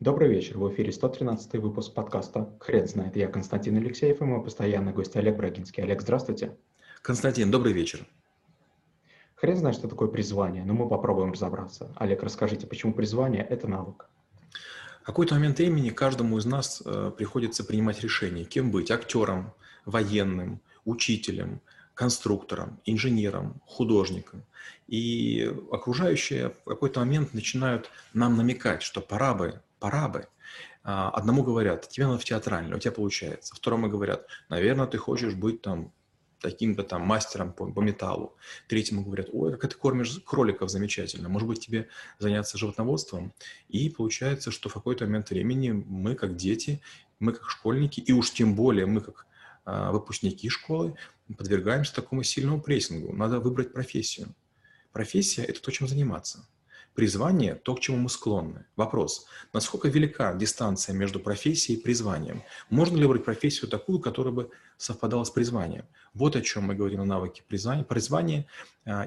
Добрый вечер. В эфире 113 выпуск подкаста «Хрен знает». Я Константин Алексеев и мой постоянный гость Олег Брагинский. Олег, здравствуйте. Константин, добрый вечер. Хрен знает, что такое призвание, но мы попробуем разобраться. Олег, расскажите, почему призвание – это навык? В какой-то момент времени каждому из нас э, приходится принимать решение, кем быть – актером, военным, учителем, конструктором, инженером, художником. И окружающие в какой-то момент начинают нам намекать, что пора бы пора бы. А, одному говорят, тебе надо в театральный, у тебя получается. Второму говорят, наверное, ты хочешь быть там таким-то там мастером по, по металлу. Третьему говорят, ой, как ты кормишь кроликов замечательно, может быть, тебе заняться животноводством. И получается, что в какой-то момент времени мы, как дети, мы, как школьники, и уж тем более мы, как э, выпускники школы, подвергаемся такому сильному прессингу. Надо выбрать профессию. Профессия – это то, чем заниматься. Призвание – то, к чему мы склонны. Вопрос, насколько велика дистанция между профессией и призванием? Можно ли выбрать профессию такую, которая бы совпадала с призванием? Вот о чем мы говорим о навыке призвания, призвания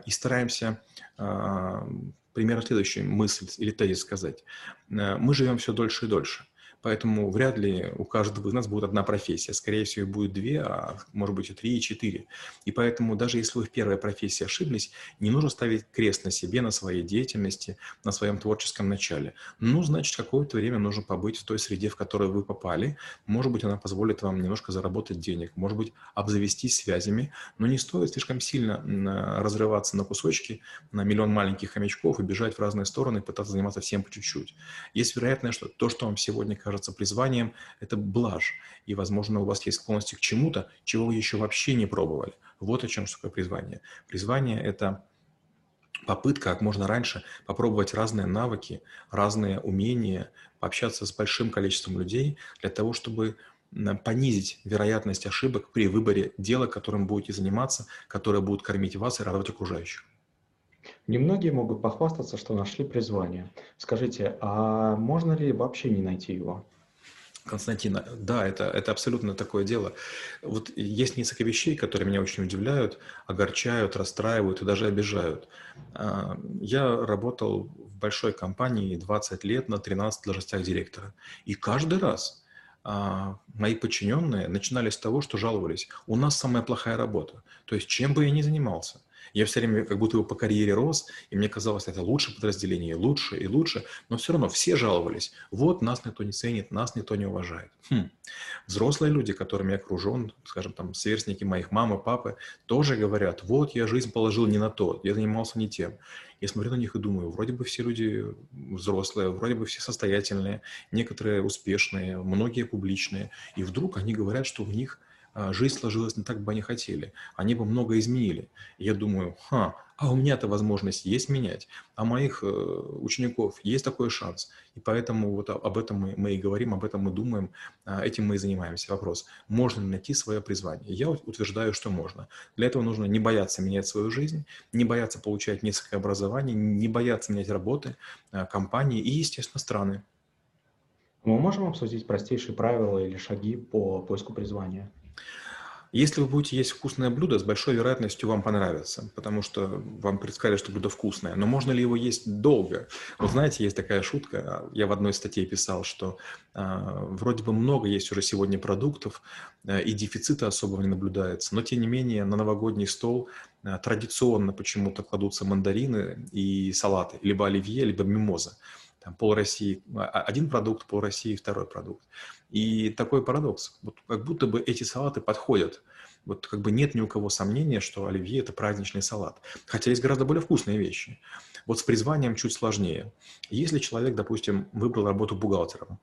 и стараемся а, примерно следующую мысль или тезис сказать. А, мы живем все дольше и дольше. Поэтому вряд ли у каждого из нас будет одна профессия. Скорее всего, будет две, а может быть и три, и четыре. И поэтому даже если вы в первой профессии ошиблись, не нужно ставить крест на себе, на своей деятельности, на своем творческом начале. Ну, значит, какое-то время нужно побыть в той среде, в которую вы попали. Может быть, она позволит вам немножко заработать денег, может быть, обзавестись связями, но не стоит слишком сильно разрываться на кусочки, на миллион маленьких хомячков и бежать в разные стороны, пытаться заниматься всем по чуть-чуть. Есть вероятность, что то, что вам сегодня кажется кажется призванием, это блажь. И, возможно, у вас есть склонности к чему-то, чего вы еще вообще не пробовали. Вот о чем что такое призвание. Призвание – это попытка как можно раньше попробовать разные навыки, разные умения, пообщаться с большим количеством людей для того, чтобы понизить вероятность ошибок при выборе дела, которым будете заниматься, которое будет кормить вас и радовать окружающих. Немногие могут похвастаться, что нашли призвание. Скажите, а можно ли вообще не найти его? Константина, да, это, это абсолютно такое дело. Вот есть несколько вещей, которые меня очень удивляют, огорчают, расстраивают и даже обижают. А, я работал в большой компании 20 лет на 13 должностях директора. И каждый раз а, мои подчиненные начинали с того, что жаловались. У нас самая плохая работа. То есть чем бы я ни занимался – я все время как будто бы по карьере рос, и мне казалось, это лучше подразделение, лучше и лучше, но все равно все жаловались. Вот нас никто не ценит, нас никто не уважает. Хм. Взрослые люди, которыми я окружен, скажем, там, сверстники моих мамы, папы, тоже говорят, вот я жизнь положил не на то, я занимался не тем. Я смотрю на них и думаю, вроде бы все люди взрослые, вроде бы все состоятельные, некоторые успешные, многие публичные, и вдруг они говорят, что у них – жизнь сложилась не так, бы они хотели. Они бы много изменили. я думаю, ха, а у меня-то возможность есть менять, а моих э, учеников есть такой шанс. И поэтому вот об этом мы, мы и говорим, об этом мы думаем, а, этим мы и занимаемся. Вопрос, можно ли найти свое призвание? Я утверждаю, что можно. Для этого нужно не бояться менять свою жизнь, не бояться получать несколько образований, не бояться менять работы, а, компании и, естественно, страны. Мы можем обсудить простейшие правила или шаги по поиску призвания? Если вы будете есть вкусное блюдо, с большой вероятностью вам понравится, потому что вам предсказали, что блюдо вкусное. Но можно ли его есть долго? Вот знаете, есть такая шутка, я в одной статье писал, что э, вроде бы много есть уже сегодня продуктов, э, и дефицита особого не наблюдается, но тем не менее на новогодний стол э, традиционно почему-то кладутся мандарины и салаты, либо оливье, либо мимоза там, пол России а, один продукт, пол России второй продукт. И такой парадокс. Вот как будто бы эти салаты подходят. Вот как бы нет ни у кого сомнения, что оливье – это праздничный салат. Хотя есть гораздо более вкусные вещи. Вот с призванием чуть сложнее. Если человек, допустим, выбрал работу бухгалтером,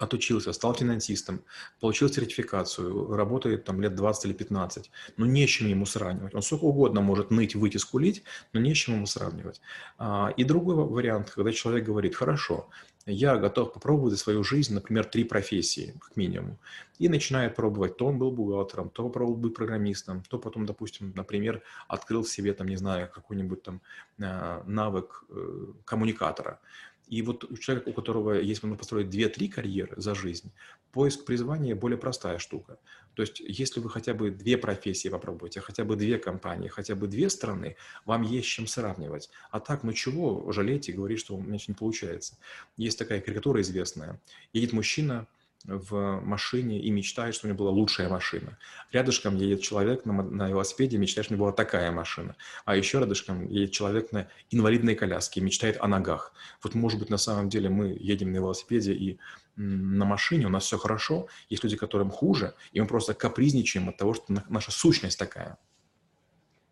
отучился, стал финансистом, получил сертификацию, работает там лет 20 или 15, но не с чем ему сравнивать. Он сколько угодно может ныть, выйти, скулить, но не с чем ему сравнивать. А, и другой вариант, когда человек говорит, хорошо, я готов попробовать за свою жизнь, например, три профессии, как минимум. И начинает пробовать. То он был бухгалтером, то попробовал быть программистом, то потом, допустим, например, открыл в себе, там, не знаю, какой-нибудь там а, навык э, коммуникатора И вот у человека, у которого есть можно построить 2-3 карьеры за жизнь, поиск призвания более простая штука. То есть если вы хотя бы две профессии попробуете, хотя бы две компании, хотя бы две страны, вам есть чем сравнивать. А так, ну чего жалеть и говорить, что у меня не получается. Есть такая карикатура известная. Едет мужчина, в машине и мечтает, что у него была лучшая машина. Рядышком едет человек на, на велосипеде, мечтает, что у него была такая машина. А еще рядышком едет человек на инвалидной коляске, мечтает о ногах. Вот, может быть, на самом деле мы едем на велосипеде и на машине, у нас все хорошо. Есть люди, которым хуже, и мы просто капризничаем от того, что наша сущность такая.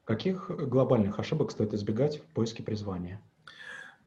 Каких глобальных ошибок стоит избегать в поиске призвания?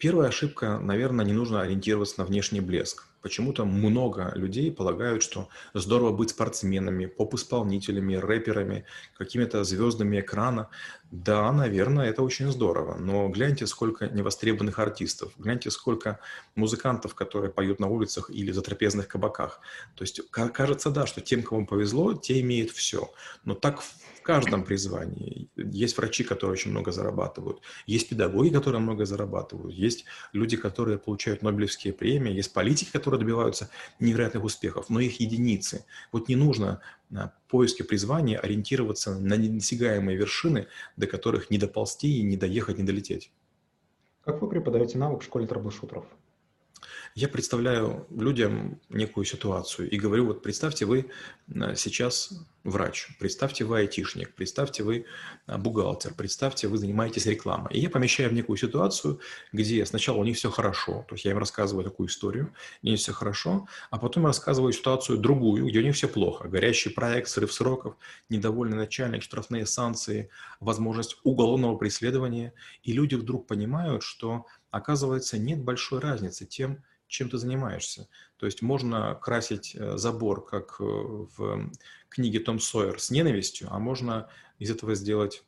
Первая ошибка, наверное, не нужно ориентироваться на внешний блеск. Почему-то много людей полагают, что здорово быть спортсменами, поп-исполнителями, рэперами, какими-то звездами экрана. Да, наверное, это очень здорово, но гляньте, сколько невостребованных артистов, гляньте, сколько музыкантов, которые поют на улицах или за трапезных кабаках. То есть кажется, да, что тем, кому повезло, те имеют все. Но так в каждом призвании. Есть врачи, которые очень много зарабатывают, есть педагоги, которые много зарабатывают, есть люди, которые получают Нобелевские премии, есть политики, которые добиваются невероятных успехов, но их единицы. Вот не нужно на поиске призвания ориентироваться на недосягаемые вершины, до которых не доползти и не доехать, не долететь. Как вы преподаете навык в школе трэблшутеров? Я представляю людям некую ситуацию и говорю, вот представьте вы э, сейчас врач, представьте вы айтишник, представьте вы э, бухгалтер, представьте вы занимаетесь рекламой. И я помещаю в некую ситуацию, где сначала у них все хорошо, то есть я им рассказываю такую историю, у них все хорошо, а потом я рассказываю ситуацию другую, где у них все плохо. Горящий проект, срыв сроков, недовольный начальник, штрафные санкции, возможность уголовного преследования. И люди вдруг понимают, что оказывается нет большой разницы тем, чем ты занимаешься. То есть можно красить э, забор, как э, в книге Том Сойер, с ненавистью, а можно из этого сделать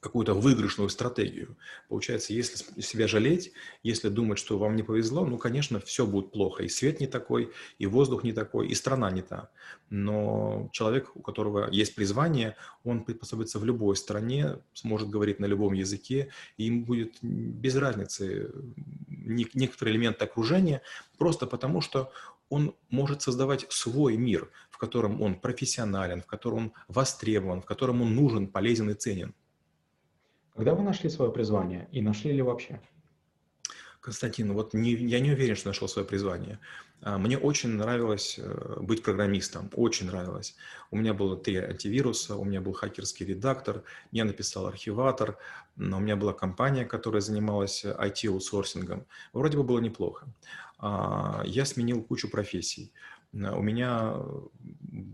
какую-то выигрышную стратегию. Получается, если себя жалеть, если думать, что вам не повезло, ну, конечно, все будет плохо. И свет не такой, и воздух не такой, и страна не та. Но человек, у которого есть призвание, он приспособится в любой стране, сможет говорить на любом языке, и ему будет без разницы некоторый элемент окружения, просто потому что он может создавать свой мир, в котором он профессионален, в котором он востребован, в котором он нужен, полезен и ценен. Когда вы нашли свое призвание и нашли ли вообще? Константин, вот не, я не уверен, что нашел свое призвание. А, мне очень нравилось э, быть программистом, очень нравилось. У меня было три антивируса, у меня был хакерский редактор, я написал архиватор, у меня была компания, которая занималась IT-аутсорсингом. Вроде бы было неплохо. А, я сменил кучу профессий. У меня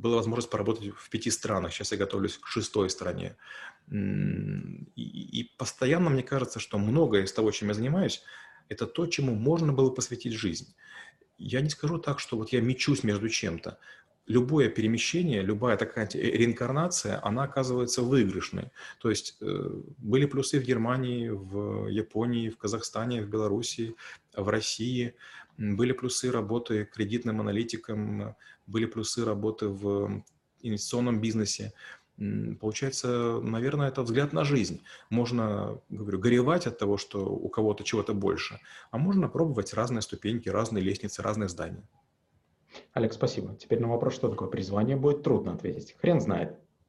была возможность поработать в пяти странах. Сейчас я готовлюсь к шестой стране. И постоянно мне кажется, что многое из того, чем я занимаюсь, это то, чему можно было посвятить жизнь. Я не скажу так, что вот я мечусь между чем-то. Любое перемещение, любая такая реинкарнация, она оказывается выигрышной. То есть э, были плюсы в Германии, в Японии, в Казахстане, в Белоруссии, в России. Были плюсы работы кредитным аналитиком, были плюсы работы в инвестиционном бизнесе. Получается, наверное, это взгляд на жизнь. Можно, говорю, горевать от того, что у кого-то чего-то больше, а можно пробовать разные ступеньки, разные лестницы, разные здания. Олег, спасибо. Теперь на вопрос, что такое призвание, будет трудно ответить. Хрен знает.